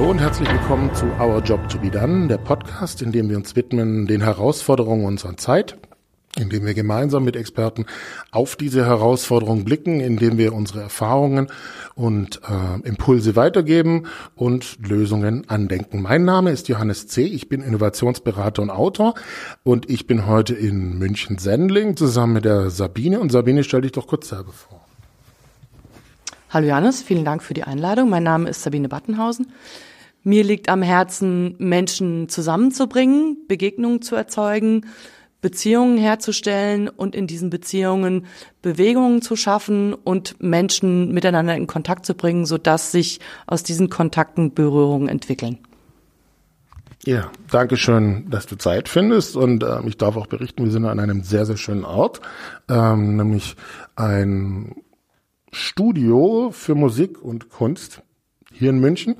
Hallo und herzlich willkommen zu Our Job to Be Done, der Podcast, in dem wir uns widmen den Herausforderungen unserer Zeit, in dem wir gemeinsam mit Experten auf diese Herausforderungen blicken, indem wir unsere Erfahrungen und äh, Impulse weitergeben und Lösungen andenken. Mein Name ist Johannes C. Ich bin Innovationsberater und Autor und ich bin heute in München-Sendling zusammen mit der Sabine. Und Sabine, stell dich doch kurz selber vor. Hallo Johannes, vielen Dank für die Einladung. Mein Name ist Sabine Battenhausen. Mir liegt am Herzen, Menschen zusammenzubringen, Begegnungen zu erzeugen, Beziehungen herzustellen und in diesen Beziehungen Bewegungen zu schaffen und Menschen miteinander in Kontakt zu bringen, sodass sich aus diesen Kontakten Berührungen entwickeln. Ja, danke schön, dass du Zeit findest und äh, ich darf auch berichten, wir sind an einem sehr, sehr schönen Ort, ähm, nämlich ein Studio für Musik und Kunst hier in München.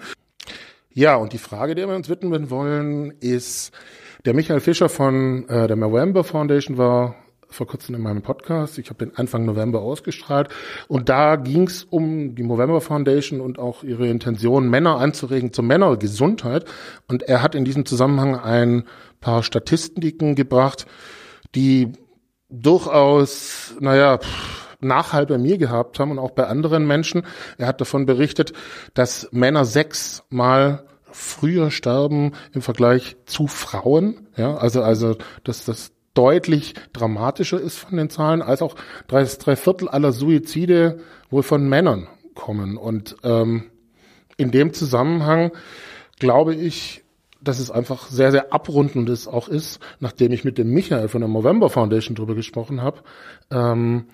Ja, und die Frage, der wir uns widmen wollen, ist, der Michael Fischer von äh, der November Foundation war vor kurzem in meinem Podcast. Ich habe den Anfang November ausgestrahlt. Und da ging es um die November Foundation und auch ihre Intention, Männer anzuregen zur Männergesundheit. Und er hat in diesem Zusammenhang ein paar Statistiken gebracht, die durchaus, naja, pff, Nachhall bei mir gehabt haben und auch bei anderen Menschen. Er hat davon berichtet, dass Männer sechsmal früher sterben im Vergleich zu Frauen. Ja, also, also, dass das deutlich dramatischer ist von den Zahlen, als auch drei, drei Viertel aller Suizide wohl von Männern kommen. Und ähm, in dem Zusammenhang glaube ich, dass es einfach sehr, sehr abrundend ist, auch ist, nachdem ich mit dem Michael von der November Foundation drüber gesprochen habe, ähm,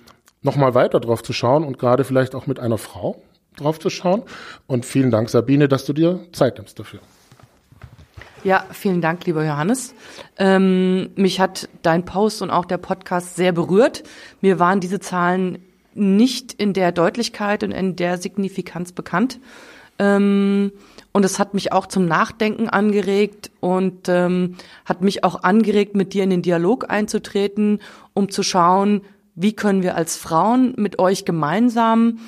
nochmal weiter drauf zu schauen und gerade vielleicht auch mit einer Frau drauf zu schauen. Und vielen Dank, Sabine, dass du dir Zeit nimmst dafür. Ja, vielen Dank, lieber Johannes. Ähm, mich hat dein Post und auch der Podcast sehr berührt. Mir waren diese Zahlen nicht in der Deutlichkeit und in der Signifikanz bekannt. Ähm, und es hat mich auch zum Nachdenken angeregt und ähm, hat mich auch angeregt, mit dir in den Dialog einzutreten, um zu schauen, wie können wir als Frauen mit euch gemeinsam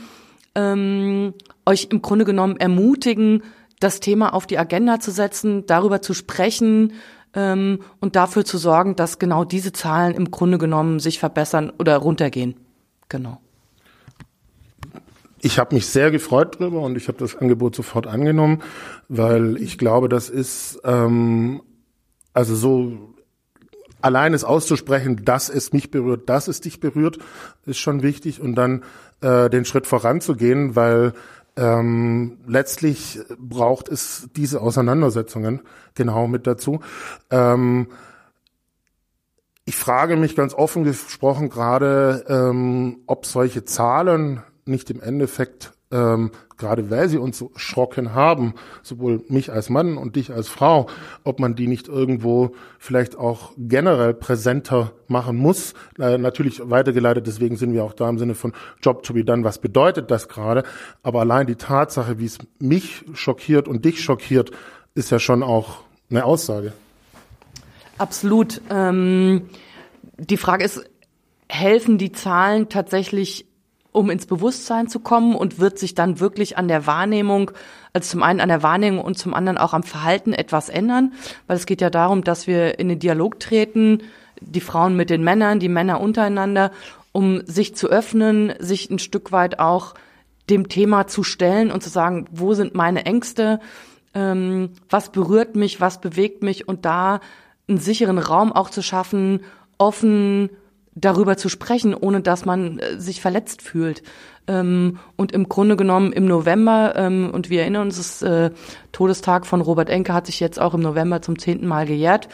ähm, euch im Grunde genommen ermutigen, das Thema auf die Agenda zu setzen, darüber zu sprechen ähm, und dafür zu sorgen, dass genau diese Zahlen im Grunde genommen sich verbessern oder runtergehen. Genau. Ich habe mich sehr gefreut darüber und ich habe das Angebot sofort angenommen, weil ich glaube, das ist ähm, also so allein es auszusprechen, dass es mich berührt, dass es dich berührt, ist schon wichtig und dann äh, den Schritt voranzugehen, weil ähm, letztlich braucht es diese Auseinandersetzungen genau mit dazu. Ähm, ich frage mich ganz offen gesprochen gerade, ähm, ob solche Zahlen nicht im Endeffekt ähm, gerade weil sie uns so erschrocken haben, sowohl mich als Mann und dich als Frau, ob man die nicht irgendwo vielleicht auch generell präsenter machen muss. Äh, natürlich weitergeleitet, deswegen sind wir auch da im Sinne von Job to be done. Was bedeutet das gerade? Aber allein die Tatsache, wie es mich schockiert und dich schockiert, ist ja schon auch eine Aussage. Absolut. Ähm, die Frage ist, helfen die Zahlen tatsächlich um ins Bewusstsein zu kommen und wird sich dann wirklich an der Wahrnehmung, also zum einen an der Wahrnehmung und zum anderen auch am Verhalten etwas ändern, weil es geht ja darum, dass wir in den Dialog treten, die Frauen mit den Männern, die Männer untereinander, um sich zu öffnen, sich ein Stück weit auch dem Thema zu stellen und zu sagen, wo sind meine Ängste, ähm, was berührt mich, was bewegt mich? Und da einen sicheren Raum auch zu schaffen, offen darüber zu sprechen, ohne dass man äh, sich verletzt fühlt. Ähm, und im Grunde genommen im November, ähm, und wir erinnern uns, das äh, Todestag von Robert Enke hat sich jetzt auch im November zum zehnten Mal gejährt.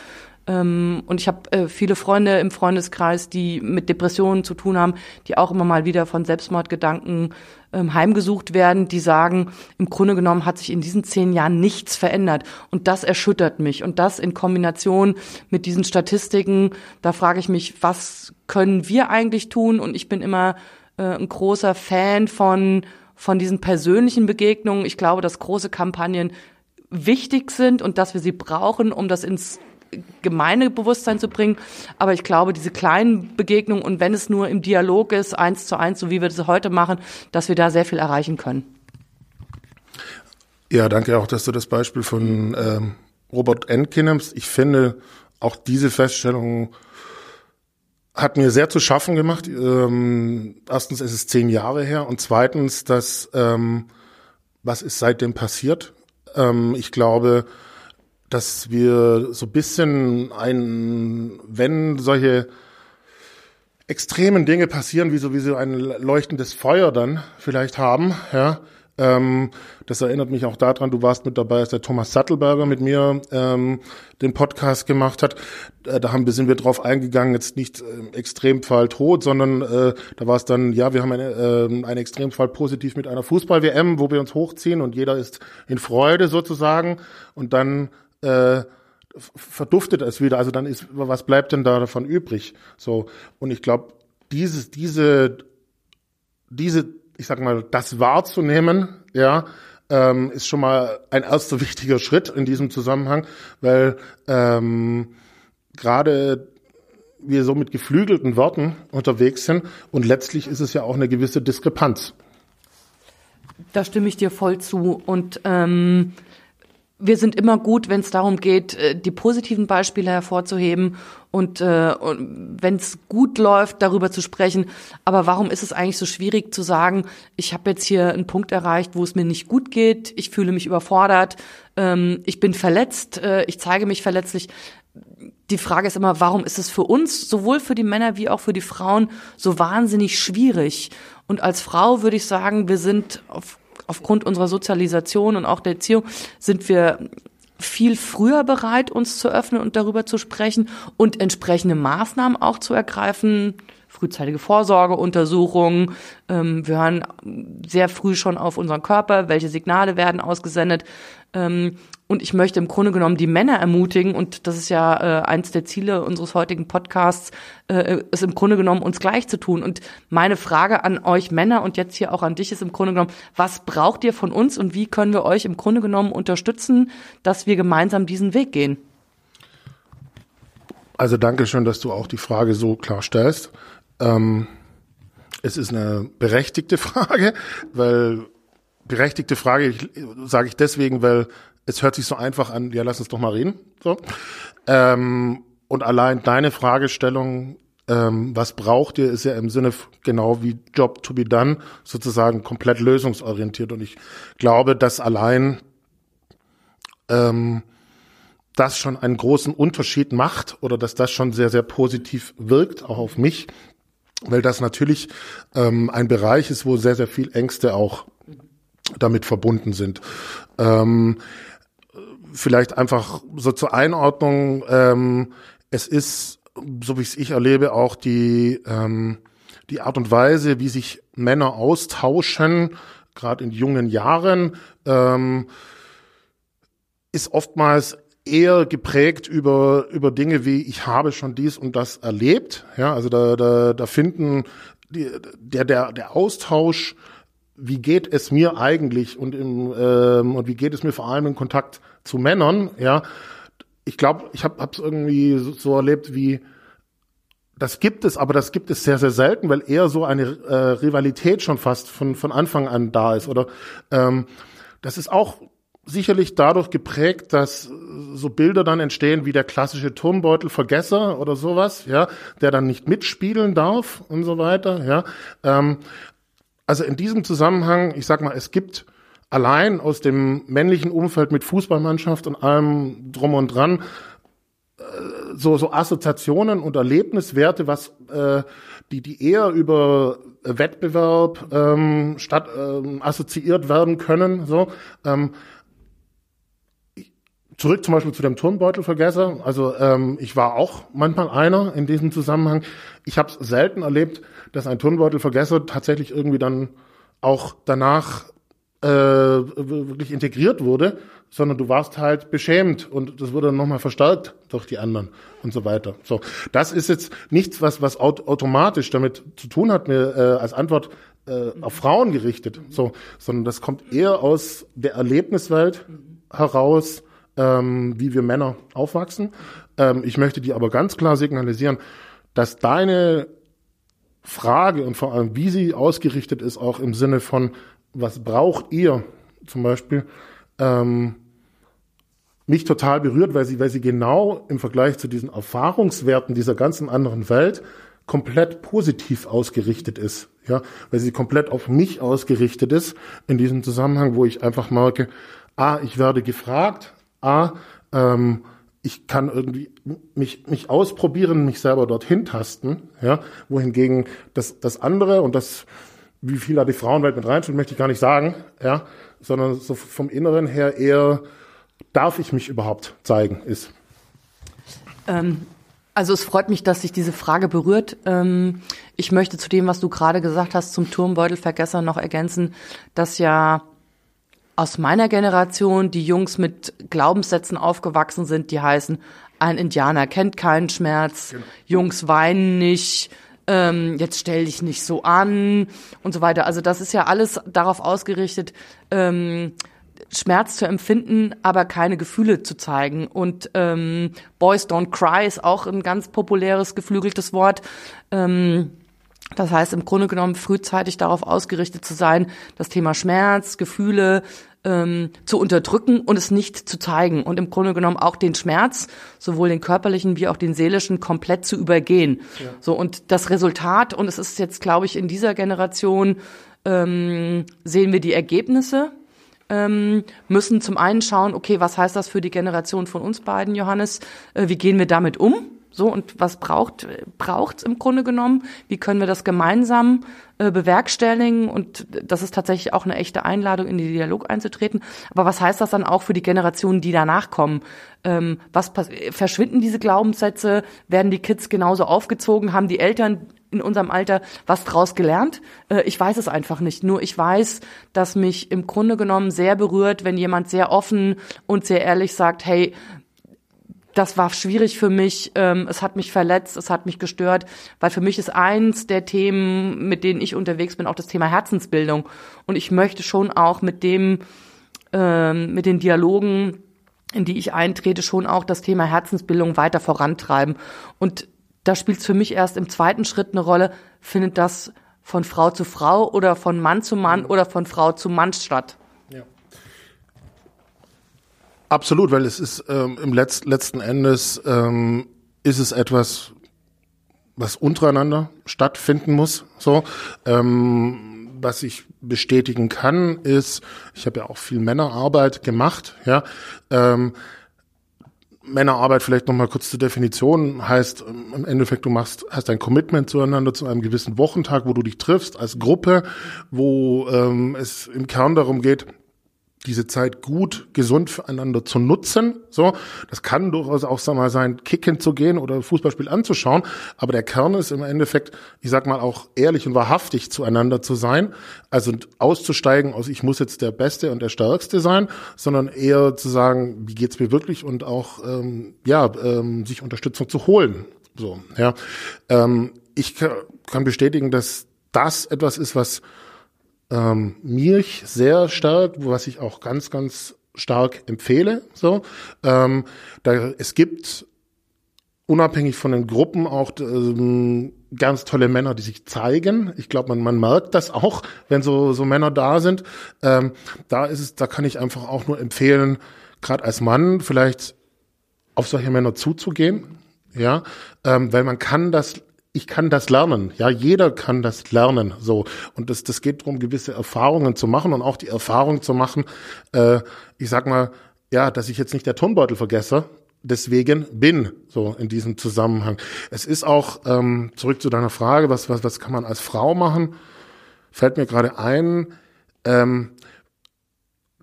Ähm, und ich habe äh, viele Freunde im Freundeskreis, die mit Depressionen zu tun haben, die auch immer mal wieder von Selbstmordgedanken ähm, heimgesucht werden, die sagen, im Grunde genommen hat sich in diesen zehn Jahren nichts verändert. Und das erschüttert mich. Und das in Kombination mit diesen Statistiken, da frage ich mich, was können wir eigentlich tun? Und ich bin immer äh, ein großer Fan von von diesen persönlichen Begegnungen. Ich glaube, dass große Kampagnen wichtig sind und dass wir sie brauchen, um das ins gemeine Bewusstsein zu bringen. Aber ich glaube, diese kleinen Begegnungen und wenn es nur im Dialog ist, eins zu eins, so wie wir das heute machen, dass wir da sehr viel erreichen können. Ja, danke auch, dass du das Beispiel von ähm, Robert Enke nimmst. Ich finde, auch diese Feststellung hat mir sehr zu schaffen gemacht. Ähm, erstens ist es zehn Jahre her und zweitens, dass ähm, was ist seitdem passiert? Ähm, ich glaube, dass wir so bisschen ein, wenn solche extremen Dinge passieren, wie so wie so ein leuchtendes Feuer dann vielleicht haben, ja, ähm, das erinnert mich auch daran, du warst mit dabei, als der Thomas Sattelberger mit mir ähm, den Podcast gemacht hat. Äh, da haben, sind wir drauf eingegangen, jetzt nicht äh, Extremfall tot, sondern äh, da war es dann, ja, wir haben eine, äh, einen Extremfall positiv mit einer Fußball-WM, wo wir uns hochziehen und jeder ist in Freude sozusagen und dann äh, verduftet es wieder. Also dann ist, was bleibt denn da davon übrig? So und ich glaube, dieses, diese, diese ich sag mal, das wahrzunehmen, ja, ähm, ist schon mal ein erster wichtiger Schritt in diesem Zusammenhang, weil ähm, gerade wir so mit geflügelten Worten unterwegs sind und letztlich ist es ja auch eine gewisse Diskrepanz. Da stimme ich dir voll zu und ähm, wir sind immer gut, wenn es darum geht, äh, die positiven Beispiele hervorzuheben und, äh, und wenn es gut läuft, darüber zu sprechen. Aber warum ist es eigentlich so schwierig zu sagen, ich habe jetzt hier einen Punkt erreicht, wo es mir nicht gut geht, ich fühle mich überfordert, ähm, ich bin verletzt, äh, ich zeige mich verletzlich. Die Frage ist immer, warum ist es für uns, sowohl für die Männer wie auch für die Frauen, so wahnsinnig schwierig? Und als Frau würde ich sagen, wir sind auf aufgrund unserer Sozialisation und auch der Erziehung sind wir viel früher bereit, uns zu öffnen und darüber zu sprechen und entsprechende Maßnahmen auch zu ergreifen. Frühzeitige Vorsorgeuntersuchungen. Ähm, wir hören sehr früh schon auf unseren Körper, welche Signale werden ausgesendet. Ähm, und ich möchte im Grunde genommen die Männer ermutigen, und das ist ja äh, eins der Ziele unseres heutigen Podcasts, äh, ist im Grunde genommen uns gleich zu tun. Und meine Frage an euch Männer und jetzt hier auch an dich ist im Grunde genommen, was braucht ihr von uns und wie können wir euch im Grunde genommen unterstützen, dass wir gemeinsam diesen Weg gehen? Also danke schön, dass du auch die Frage so klar stellst. Ähm, es ist eine berechtigte Frage, weil berechtigte Frage sage ich deswegen, weil es hört sich so einfach an, ja, lass uns doch mal reden. So. Ähm, und allein deine Fragestellung, ähm, was braucht ihr, ist ja im Sinne genau wie Job to be done sozusagen komplett lösungsorientiert. Und ich glaube, dass allein ähm, das schon einen großen Unterschied macht oder dass das schon sehr, sehr positiv wirkt, auch auf mich, weil das natürlich ähm, ein Bereich ist, wo sehr, sehr viel Ängste auch damit verbunden sind. Ähm, vielleicht einfach so zur Einordnung, ähm, es ist, so wie es ich erlebe, auch die, ähm, die Art und Weise, wie sich Männer austauschen, gerade in jungen Jahren, ähm, ist oftmals eher geprägt über, über Dinge wie ich habe schon dies und das erlebt. Ja, also da, da, da finden die, der, der, der Austausch, wie geht es mir eigentlich und, im, ähm, und wie geht es mir vor allem in Kontakt zu Männern, ja, ich glaube, ich habe es irgendwie so, so, erlebt wie, das gibt es, aber das gibt es sehr, sehr selten, weil eher so eine äh, Rivalität schon fast von, von Anfang an da ist. Oder ähm, das ist auch sicherlich dadurch geprägt, dass so Bilder dann entstehen wie der klassische Turmbeutelvergesser oder sowas, ja, der dann nicht mitspielen darf und so weiter, ja. Ähm, also in diesem Zusammenhang, ich sag mal, es gibt allein aus dem männlichen Umfeld mit Fußballmannschaft und allem drum und dran äh, so, so Assoziationen und Erlebniswerte, was äh, die, die eher über Wettbewerb ähm, statt ähm, assoziiert werden können. So, ähm, zurück zum Beispiel zu dem Turnbeutelvergesser. Also ähm, ich war auch manchmal einer in diesem Zusammenhang. Ich habe es selten erlebt, dass ein Turnbeutelvergesser tatsächlich irgendwie dann auch danach äh, wirklich integriert wurde, sondern du warst halt beschämt und das wurde dann nochmal verstärkt durch die anderen und so weiter. So, das ist jetzt nichts, was was automatisch damit zu tun hat, mir äh, als Antwort äh, auf Frauen gerichtet, so, sondern das kommt eher aus der Erlebniswelt heraus, ähm, wie wir Männer aufwachsen. Ähm, ich möchte dir aber ganz klar signalisieren, dass deine Frage und vor allem, wie sie ausgerichtet ist, auch im Sinne von was braucht ihr zum Beispiel, ähm, mich total berührt, weil sie, weil sie genau im Vergleich zu diesen Erfahrungswerten dieser ganzen anderen Welt komplett positiv ausgerichtet ist. Ja, weil sie komplett auf mich ausgerichtet ist in diesem Zusammenhang, wo ich einfach merke, a, ich werde gefragt, a, ähm, ich kann irgendwie mich, mich ausprobieren, mich selber dorthin tasten, ja, wohingegen das, das andere und das, wie viel da die Frauenwelt mit reinspielt, möchte ich gar nicht sagen, ja, sondern so vom Inneren her eher, darf ich mich überhaupt zeigen, ist. Ähm, also es freut mich, dass sich diese Frage berührt. Ähm, ich möchte zu dem, was du gerade gesagt hast, zum Turmbeutelvergesser noch ergänzen, dass ja aus meiner Generation die Jungs mit Glaubenssätzen aufgewachsen sind, die heißen, ein Indianer kennt keinen Schmerz, genau. Jungs weinen nicht, ähm, jetzt stell dich nicht so an und so weiter. Also das ist ja alles darauf ausgerichtet, ähm, Schmerz zu empfinden, aber keine Gefühle zu zeigen. Und ähm, Boys Don't Cry ist auch ein ganz populäres, geflügeltes Wort. Ähm, das heißt, im Grunde genommen frühzeitig darauf ausgerichtet zu sein, das Thema Schmerz, Gefühle ähm, zu unterdrücken und es nicht zu zeigen. Und im Grunde genommen auch den Schmerz, sowohl den körperlichen wie auch den seelischen, komplett zu übergehen. Ja. So, und das Resultat, und es ist jetzt, glaube ich, in dieser Generation, ähm, sehen wir die Ergebnisse ähm, müssen zum einen schauen, okay, was heißt das für die Generation von uns beiden, Johannes? Äh, wie gehen wir damit um? So, und was braucht braucht's im Grunde genommen? Wie können wir das gemeinsam äh, bewerkstelligen? Und das ist tatsächlich auch eine echte Einladung, in den Dialog einzutreten. Aber was heißt das dann auch für die Generationen, die danach kommen? Ähm, was verschwinden diese Glaubenssätze? Werden die Kids genauso aufgezogen? Haben die Eltern in unserem Alter was draus gelernt? Äh, ich weiß es einfach nicht. Nur ich weiß, dass mich im Grunde genommen sehr berührt, wenn jemand sehr offen und sehr ehrlich sagt, hey, das war schwierig für mich, ähm, es hat mich verletzt, es hat mich gestört, weil für mich ist eins der Themen, mit denen ich unterwegs bin, auch das Thema Herzensbildung. Und ich möchte schon auch mit dem, ähm, mit den Dialogen, in die ich eintrete, schon auch das Thema Herzensbildung weiter vorantreiben. Und da spielt es für mich erst im zweiten Schritt eine Rolle, findet das von Frau zu Frau oder von Mann zu Mann oder von Frau zu Mann statt. Absolut, weil es ist ähm, im Letz letzten Endes ähm, ist es etwas, was untereinander stattfinden muss. So, ähm, was ich bestätigen kann, ist, ich habe ja auch viel Männerarbeit gemacht. Ja, ähm, Männerarbeit vielleicht noch mal kurz zur Definition heißt ähm, im Endeffekt du machst hast ein Commitment zueinander zu einem gewissen Wochentag, wo du dich triffst als Gruppe, wo ähm, es im Kern darum geht diese Zeit gut, gesund füreinander zu nutzen. So, das kann durchaus auch sag mal sein, kicken zu gehen oder Fußballspiel anzuschauen. Aber der Kern ist im Endeffekt, ich sag mal auch ehrlich und wahrhaftig zueinander zu sein. Also auszusteigen aus, ich muss jetzt der Beste und der Stärkste sein, sondern eher zu sagen, wie geht's mir wirklich und auch ähm, ja ähm, sich Unterstützung zu holen. So, ja. Ähm, ich kann bestätigen, dass das etwas ist, was ähm, Milch sehr stark, was ich auch ganz, ganz stark empfehle. So, ähm, da es gibt unabhängig von den Gruppen auch ähm, ganz tolle Männer, die sich zeigen. Ich glaube, man, man merkt das auch, wenn so, so Männer da sind. Ähm, da ist es, da kann ich einfach auch nur empfehlen, gerade als Mann vielleicht auf solche Männer zuzugehen. Ja, ähm, weil man kann das ich kann das lernen. Ja, jeder kann das lernen. So und das das geht darum, gewisse Erfahrungen zu machen und auch die Erfahrung zu machen. Äh, ich sag mal, ja, dass ich jetzt nicht der Tonbeutel vergesse. Deswegen bin so in diesem Zusammenhang. Es ist auch ähm, zurück zu deiner Frage, was was was kann man als Frau machen? Fällt mir gerade ein. Ähm,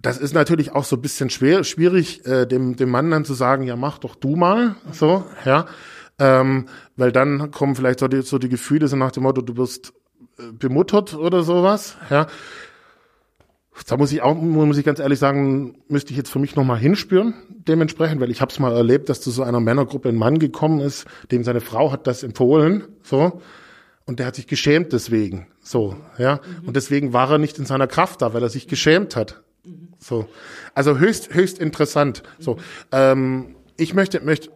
das ist natürlich auch so ein bisschen schwer, schwierig, äh, dem, dem Mann dann zu sagen, ja, mach doch du mal, so, ja. Ähm, weil dann kommen vielleicht so die, so die Gefühle so nach dem Motto, du wirst äh, bemuttert oder sowas, ja. Da muss ich auch, muss ich ganz ehrlich sagen, müsste ich jetzt für mich nochmal hinspüren, dementsprechend, weil ich habe es mal erlebt, dass zu so einer Männergruppe ein Mann gekommen ist, dem seine Frau hat das empfohlen, so, und der hat sich geschämt deswegen, so, ja, mhm. und deswegen war er nicht in seiner Kraft da, weil er sich geschämt hat, mhm. so, also höchst, höchst interessant, so, ähm, ich möchte, möchte,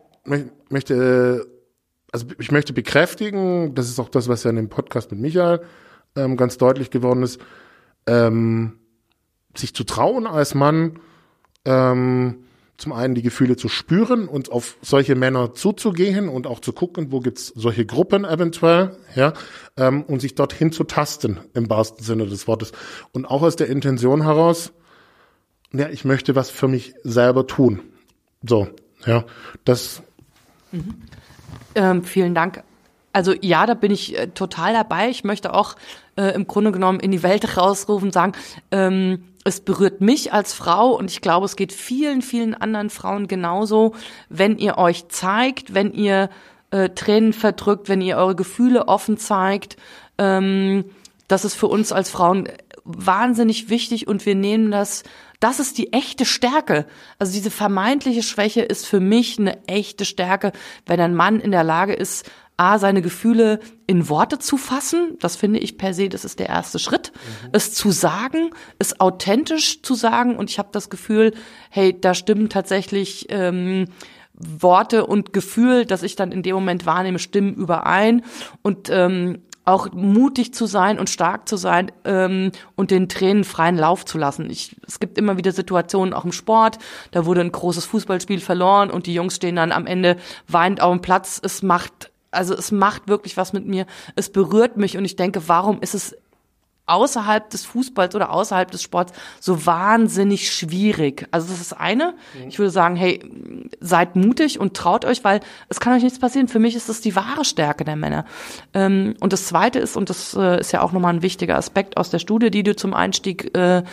möchte also ich möchte bekräftigen, das ist auch das, was ja in dem Podcast mit Michael ähm, ganz deutlich geworden ist, ähm, sich zu trauen als Mann ähm, zum einen die Gefühle zu spüren und auf solche Männer zuzugehen und auch zu gucken, wo gibt's solche Gruppen eventuell, ja, ähm, und sich dorthin zu tasten im wahrsten Sinne des Wortes. Und auch aus der Intention heraus, ja, ich möchte was für mich selber tun. So, ja, das. Mhm. Ähm, vielen Dank. Also ja, da bin ich äh, total dabei. Ich möchte auch äh, im Grunde genommen in die Welt rausrufen, sagen, ähm, es berührt mich als Frau und ich glaube, es geht vielen, vielen anderen Frauen genauso, wenn ihr euch zeigt, wenn ihr äh, Tränen verdrückt, wenn ihr eure Gefühle offen zeigt. Ähm, das ist für uns als Frauen wahnsinnig wichtig und wir nehmen das, das ist die echte Stärke. Also diese vermeintliche Schwäche ist für mich eine echte Stärke, wenn ein Mann in der Lage ist, A, seine Gefühle in Worte zu fassen. Das finde ich per se, das ist der erste Schritt. Mhm. Es zu sagen, es authentisch zu sagen. Und ich habe das Gefühl, hey, da stimmen tatsächlich ähm, Worte und Gefühl, das ich dann in dem Moment wahrnehme, stimmen überein. Und ähm, auch mutig zu sein und stark zu sein ähm, und den Tränen freien Lauf zu lassen. Ich, es gibt immer wieder Situationen, auch im Sport, da wurde ein großes Fußballspiel verloren und die Jungs stehen dann am Ende weinend auf dem Platz. Es macht also es macht wirklich was mit mir. Es berührt mich und ich denke, warum ist es außerhalb des Fußballs oder außerhalb des Sports so wahnsinnig schwierig. Also das ist eine. Mhm. Ich würde sagen, hey, seid mutig und traut euch, weil es kann euch nichts passieren. Für mich ist das die wahre Stärke der Männer. Ähm, und das Zweite ist, und das äh, ist ja auch nochmal ein wichtiger Aspekt aus der Studie, die du zum Einstieg äh,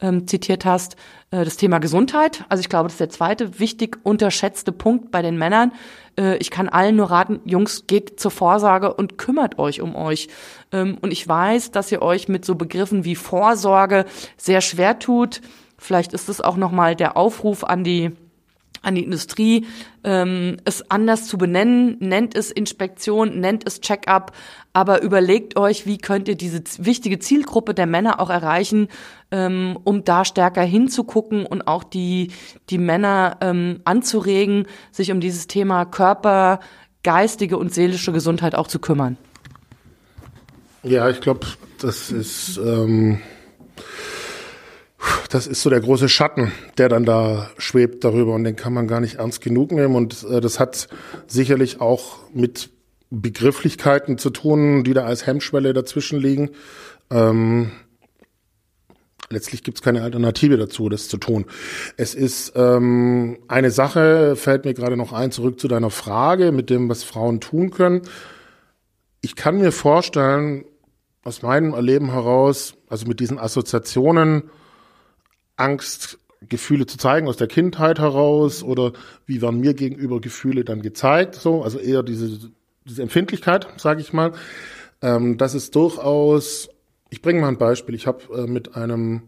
ähm, zitiert hast, äh, das Thema Gesundheit. Also ich glaube, das ist der zweite wichtig unterschätzte Punkt bei den Männern. Äh, ich kann allen nur raten, Jungs, geht zur Vorsorge und kümmert euch um euch. Ähm, und ich weiß, dass ihr euch mit so Begriffen wie Vorsorge sehr schwer tut. Vielleicht ist es auch nochmal der Aufruf an die an die Industrie, ähm, es anders zu benennen, nennt es Inspektion, nennt es Check-up, aber überlegt euch, wie könnt ihr diese wichtige Zielgruppe der Männer auch erreichen, ähm, um da stärker hinzugucken und auch die, die Männer ähm, anzuregen, sich um dieses Thema Körper, geistige und seelische Gesundheit auch zu kümmern. Ja, ich glaube, das ist ähm das ist so der große Schatten, der dann da schwebt darüber und den kann man gar nicht ernst genug nehmen und äh, das hat sicherlich auch mit Begrifflichkeiten zu tun, die da als Hemmschwelle dazwischen liegen. Ähm, letztlich gibt es keine Alternative dazu, das zu tun. Es ist ähm, eine Sache, fällt mir gerade noch ein, zurück zu deiner Frage mit dem, was Frauen tun können. Ich kann mir vorstellen, aus meinem Erleben heraus, also mit diesen Assoziationen, Angst, Gefühle zu zeigen aus der Kindheit heraus oder wie werden mir gegenüber Gefühle dann gezeigt, so, also eher diese, diese Empfindlichkeit, sage ich mal. Ähm, das ist durchaus, ich bringe mal ein Beispiel. Ich habe äh, mit einem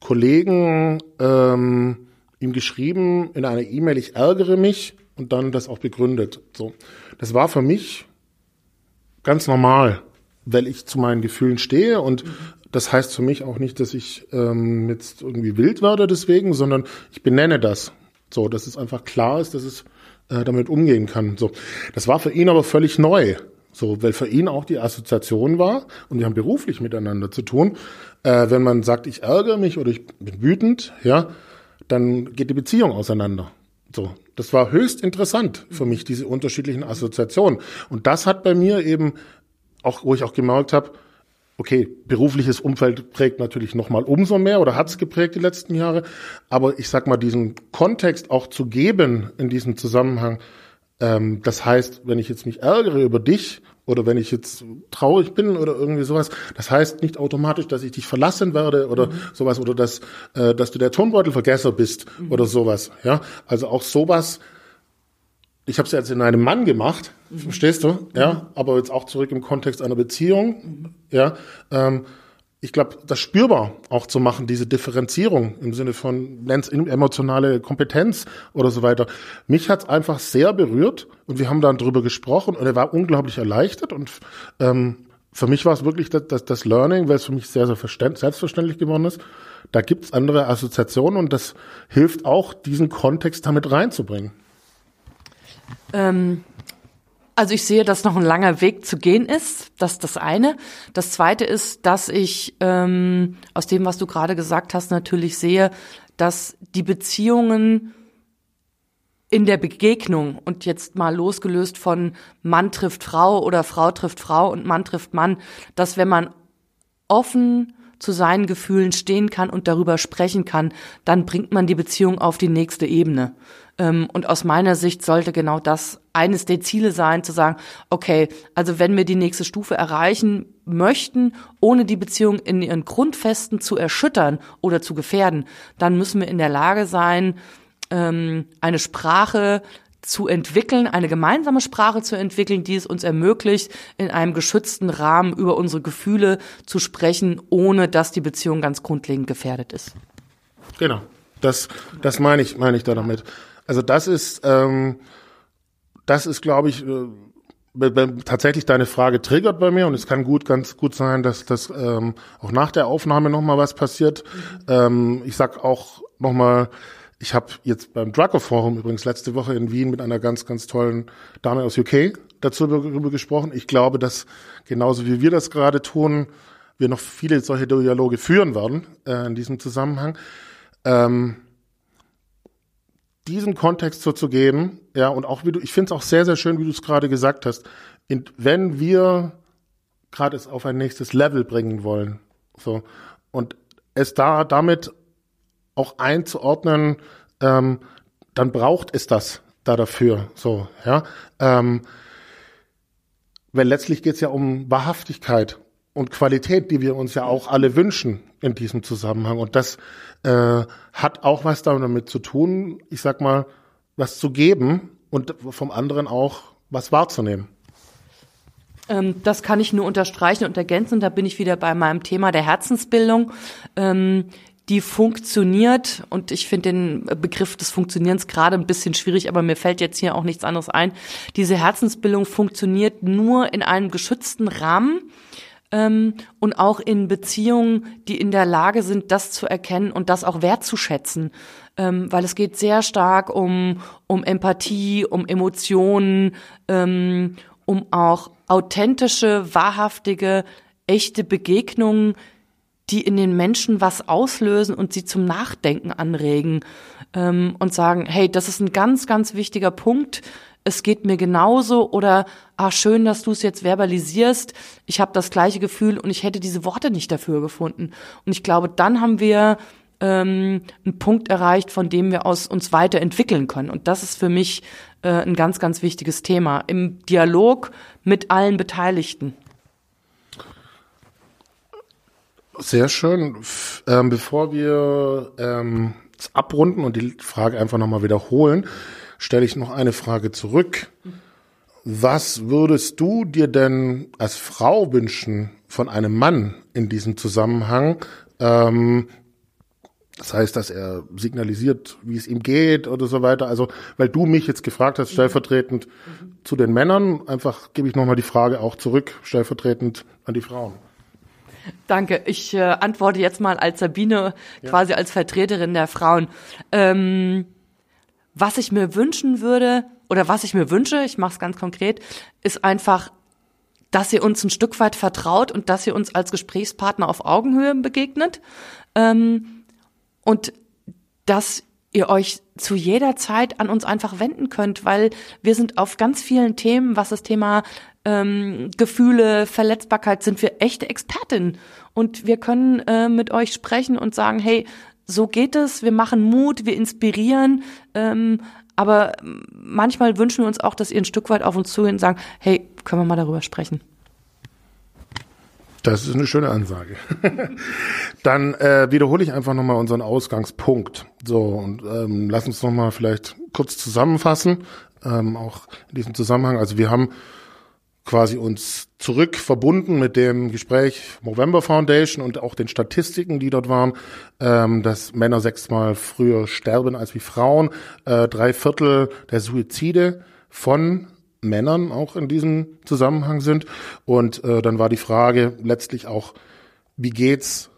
Kollegen ähm, ihm geschrieben in einer E-Mail, ich ärgere mich und dann das auch begründet. So, das war für mich ganz normal, weil ich zu meinen Gefühlen stehe und das heißt für mich auch nicht, dass ich ähm, jetzt irgendwie wild werde deswegen, sondern ich benenne das. So, dass es einfach klar ist, dass es äh, damit umgehen kann. So, das war für ihn aber völlig neu. So, weil für ihn auch die Assoziation war, und die haben beruflich miteinander zu tun, äh, wenn man sagt, ich ärgere mich oder ich bin wütend, ja, dann geht die Beziehung auseinander. So, das war höchst interessant für mich, diese unterschiedlichen Assoziationen. Und das hat bei mir eben auch, wo ich auch gemerkt habe, okay, berufliches Umfeld prägt natürlich nochmal umso mehr oder hat es geprägt die letzten Jahre. Aber ich sag mal, diesen Kontext auch zu geben in diesem Zusammenhang, ähm, das heißt, wenn ich jetzt mich ärgere über dich oder wenn ich jetzt traurig bin oder irgendwie sowas, das heißt nicht automatisch, dass ich dich verlassen werde oder mhm. sowas oder dass, äh, dass du der Tonbeutelvergesser bist mhm. oder sowas. Ja, also auch sowas ich habe es jetzt in einem Mann gemacht, mhm. verstehst du? Ja, mhm. aber jetzt auch zurück im Kontext einer Beziehung. Ja, ähm, ich glaube, das spürbar auch zu machen, diese Differenzierung im Sinne von nenn's emotionale Kompetenz oder so weiter. Mich hat's einfach sehr berührt und wir haben dann drüber gesprochen und er war unglaublich erleichtert und ähm, für mich war es wirklich das, das, das Learning, weil es für mich sehr, sehr selbstverständlich geworden ist. Da gibt's andere Assoziationen und das hilft auch, diesen Kontext damit reinzubringen. Ähm, Also ich sehe, dass noch ein langer Weg zu gehen ist. Das ist das eine. Das zweite ist, dass ich ähm, aus dem, was du gerade gesagt hast, natürlich sehe, dass die Beziehungen in der Begegnung und jetzt mal losgelöst von Mann trifft Frau oder Frau trifft Frau und Mann trifft Mann, dass wenn man offen zu seinen Gefühlen stehen kann und darüber sprechen kann, dann bringt man die Beziehung auf die nächste Ebene. Ähm, und aus meiner Sicht sollte genau das eines der Ziele sein, zu sagen, okay, also wenn wir die nächste Stufe erreichen möchten, ohne die Beziehung in ihren Grundfesten zu erschüttern oder zu gefährden, dann müssen wir in der Lage sein, ähm, eine Sprache zu entwickeln, eine gemeinsame Sprache zu entwickeln, die es uns ermöglicht, in einem geschützten Rahmen über unsere Gefühle zu sprechen, ohne dass die Beziehung ganz grundlegend gefährdet ist. Genau. Das, das meine ich, meine ich da damit. Also das ist, ähm, das ist, glaube ich, äh, tatsächlich deine Frage triggert bei mir und es kann gut, ganz gut sein, dass das ähm, auch nach der Aufnahme nochmal was passiert. Mhm. Ähm, ich sag auch nochmal, ich habe jetzt beim Draco Forum übrigens letzte Woche in Wien mit einer ganz, ganz tollen Dame aus UK dazu darüber gesprochen. Ich glaube, dass genauso wie wir das gerade tun, wir noch viele solche Dialoge führen werden äh, in diesem Zusammenhang. Ähm, diesen Kontext so zu geben, ja, und auch wie du, ich finde es auch sehr, sehr schön, wie du es gerade gesagt hast, in, wenn wir gerade es auf ein nächstes Level bringen wollen, so, und es da damit auch einzuordnen, ähm, dann braucht es das da dafür, so, ja, ähm, weil letztlich geht es ja um Wahrhaftigkeit und Qualität, die wir uns ja auch alle wünschen in diesem Zusammenhang. Und das äh, hat auch was damit zu tun, ich sag mal, was zu geben und vom anderen auch was wahrzunehmen. Ähm, das kann ich nur unterstreichen und ergänzen. Da bin ich wieder bei meinem Thema der Herzensbildung. Ähm, die funktioniert und ich finde den Begriff des Funktionierens gerade ein bisschen schwierig, aber mir fällt jetzt hier auch nichts anderes ein. Diese Herzensbildung funktioniert nur in einem geschützten Rahmen ähm, und auch in Beziehungen, die in der Lage sind, das zu erkennen und das auch wertzuschätzen. Ähm, weil es geht sehr stark um, um Empathie, um Emotionen, ähm, um auch authentische, wahrhaftige, echte Begegnungen, die in den Menschen was auslösen und sie zum Nachdenken anregen ähm, und sagen, hey, das ist ein ganz, ganz wichtiger Punkt, es geht mir genauso oder ah schön, dass du es jetzt verbalisierst. Ich habe das gleiche Gefühl und ich hätte diese Worte nicht dafür gefunden. Und ich glaube, dann haben wir ähm, einen Punkt erreicht, von dem wir aus uns weiterentwickeln können. Und das ist für mich äh, ein ganz, ganz wichtiges Thema im Dialog mit allen Beteiligten. Sehr schön. Ähm, bevor wir ähm, abrunden und die Frage einfach nochmal wiederholen, stelle ich noch eine Frage zurück. Was würdest du dir denn als Frau wünschen von einem Mann in diesem Zusammenhang? Ähm, das heißt, dass er signalisiert, wie es ihm geht oder so weiter. Also, weil du mich jetzt gefragt hast, stellvertretend mhm. zu den Männern, einfach gebe ich nochmal die Frage auch zurück, stellvertretend an die Frauen. Danke. Ich äh, antworte jetzt mal als Sabine, ja. quasi als Vertreterin der Frauen. Ähm, was ich mir wünschen würde, oder was ich mir wünsche, ich mache es ganz konkret, ist einfach, dass ihr uns ein Stück weit vertraut und dass ihr uns als Gesprächspartner auf Augenhöhe begegnet. Ähm, und dass ihr euch zu jeder Zeit an uns einfach wenden könnt, weil wir sind auf ganz vielen Themen, was das Thema ähm, Gefühle, Verletzbarkeit, sind wir echte Expertinnen. Und wir können äh, mit euch sprechen und sagen, hey, so geht es, wir machen Mut, wir inspirieren, ähm, aber manchmal wünschen wir uns auch, dass ihr ein Stück weit auf uns zugehen und sagen, hey, können wir mal darüber sprechen. Das ist eine schöne Ansage. Dann äh, wiederhole ich einfach nochmal unseren Ausgangspunkt. So, und ähm, lass uns nochmal vielleicht kurz zusammenfassen, ähm, auch in diesem Zusammenhang. Also wir haben quasi uns zurück verbunden mit dem Gespräch Movember Foundation und auch den Statistiken, die dort waren, ähm, dass Männer sechsmal früher sterben als wie Frauen, äh, drei Viertel der Suizide von Männern auch in diesem Zusammenhang sind. Und äh, dann war die Frage letztlich auch, wie geht's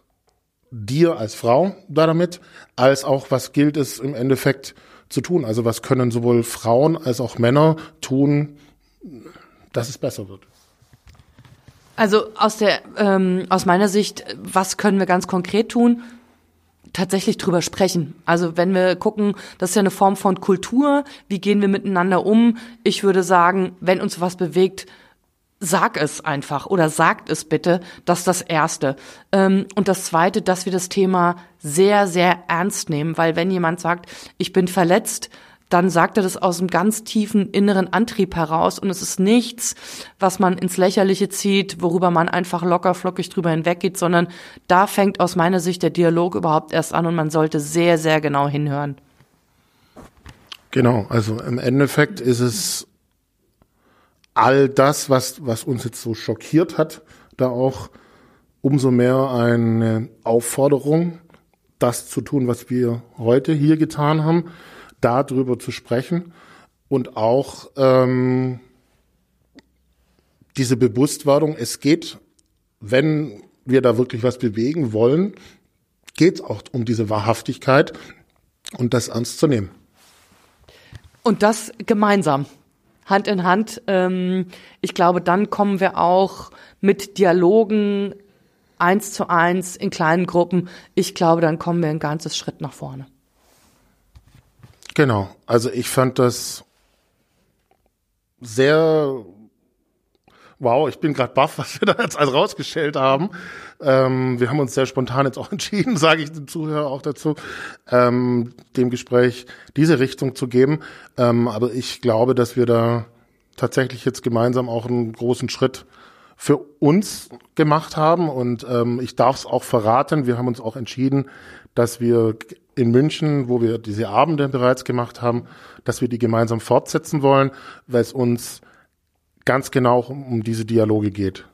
dir als Frau da damit, als auch was gilt es im Endeffekt zu tun? Also was können sowohl Frauen als auch Männer tun, dass es besser wird. Also aus der ähm, aus meiner Sicht, was können wir ganz konkret tun? Tatsächlich drüber sprechen. Also wenn wir gucken, das ist ja eine Form von Kultur, wie gehen wir miteinander um? Ich würde sagen, wenn uns was bewegt, sag es einfach oder sagt es bitte. Das ist das Erste. Ähm, und das Zweite, dass wir das Thema sehr, sehr ernst nehmen, weil wenn jemand sagt, ich bin verletzt, dann sagt er das aus einem ganz tiefen inneren Antrieb heraus und es ist nichts, was man ins Lächerliche zieht, worüber man einfach locker flockig drüber hinweggeht, sondern da fängt aus meiner Sicht der Dialog überhaupt erst an und man sollte sehr, sehr genau hinhören. Genau, also im Endeffekt ist es all das, was, was uns jetzt so schockiert hat, da auch umso mehr eine Aufforderung, das zu tun, was wir heute hier getan haben darüber zu sprechen und auch ähm, diese Bewusstwerdung, es geht, wenn wir da wirklich was bewegen wollen, geht es auch um diese Wahrhaftigkeit und das ernst zu nehmen. Und das gemeinsam. Hand in Hand. Ähm, ich glaube, dann kommen wir auch mit Dialogen eins zu eins in kleinen Gruppen. Ich glaube, dann kommen wir ein ganzes Schritt nach vorne. Genau. Also ich fand das sehr wow, ich bin gerade baff, was wir da jetzt alles rausgestellt haben. Ähm, wir haben uns sehr spontan jetzt auch entschieden, sage ich dem Zuhörer auch dazu, ähm, dem Gespräch diese Richtung zu geben. Ähm, aber ich glaube, dass wir da tatsächlich jetzt gemeinsam auch einen großen Schritt für uns gemacht haben. Und ähm, ich darf es auch verraten, wir haben uns auch entschieden, dass wir in München, wo wir diese Abende bereits gemacht haben, dass wir die gemeinsam fortsetzen wollen, weil es uns ganz genau um, diese Dialoge geht.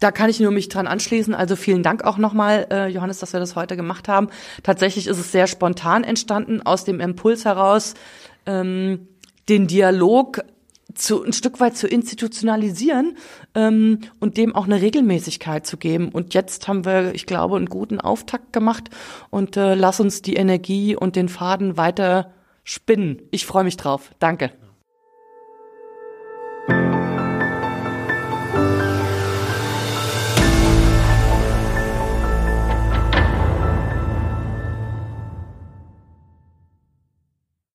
Da kann ich nur mich dran anschließen. Also vielen Dank auch nochmal, äh, Johannes, dass wir das heute gemacht haben. Tatsächlich ist es sehr spontan entstanden, aus dem Impuls heraus, ähm, den Dialog zu, ein Stück weit zu institutionalisieren ähm, und dem auch eine Regelmäßigkeit zu geben. Und jetzt haben wir, ich glaube, einen guten Auftakt gemacht und äh, lass uns die Energie und den Faden weiter spinnen. Ich freue mich drauf. Danke.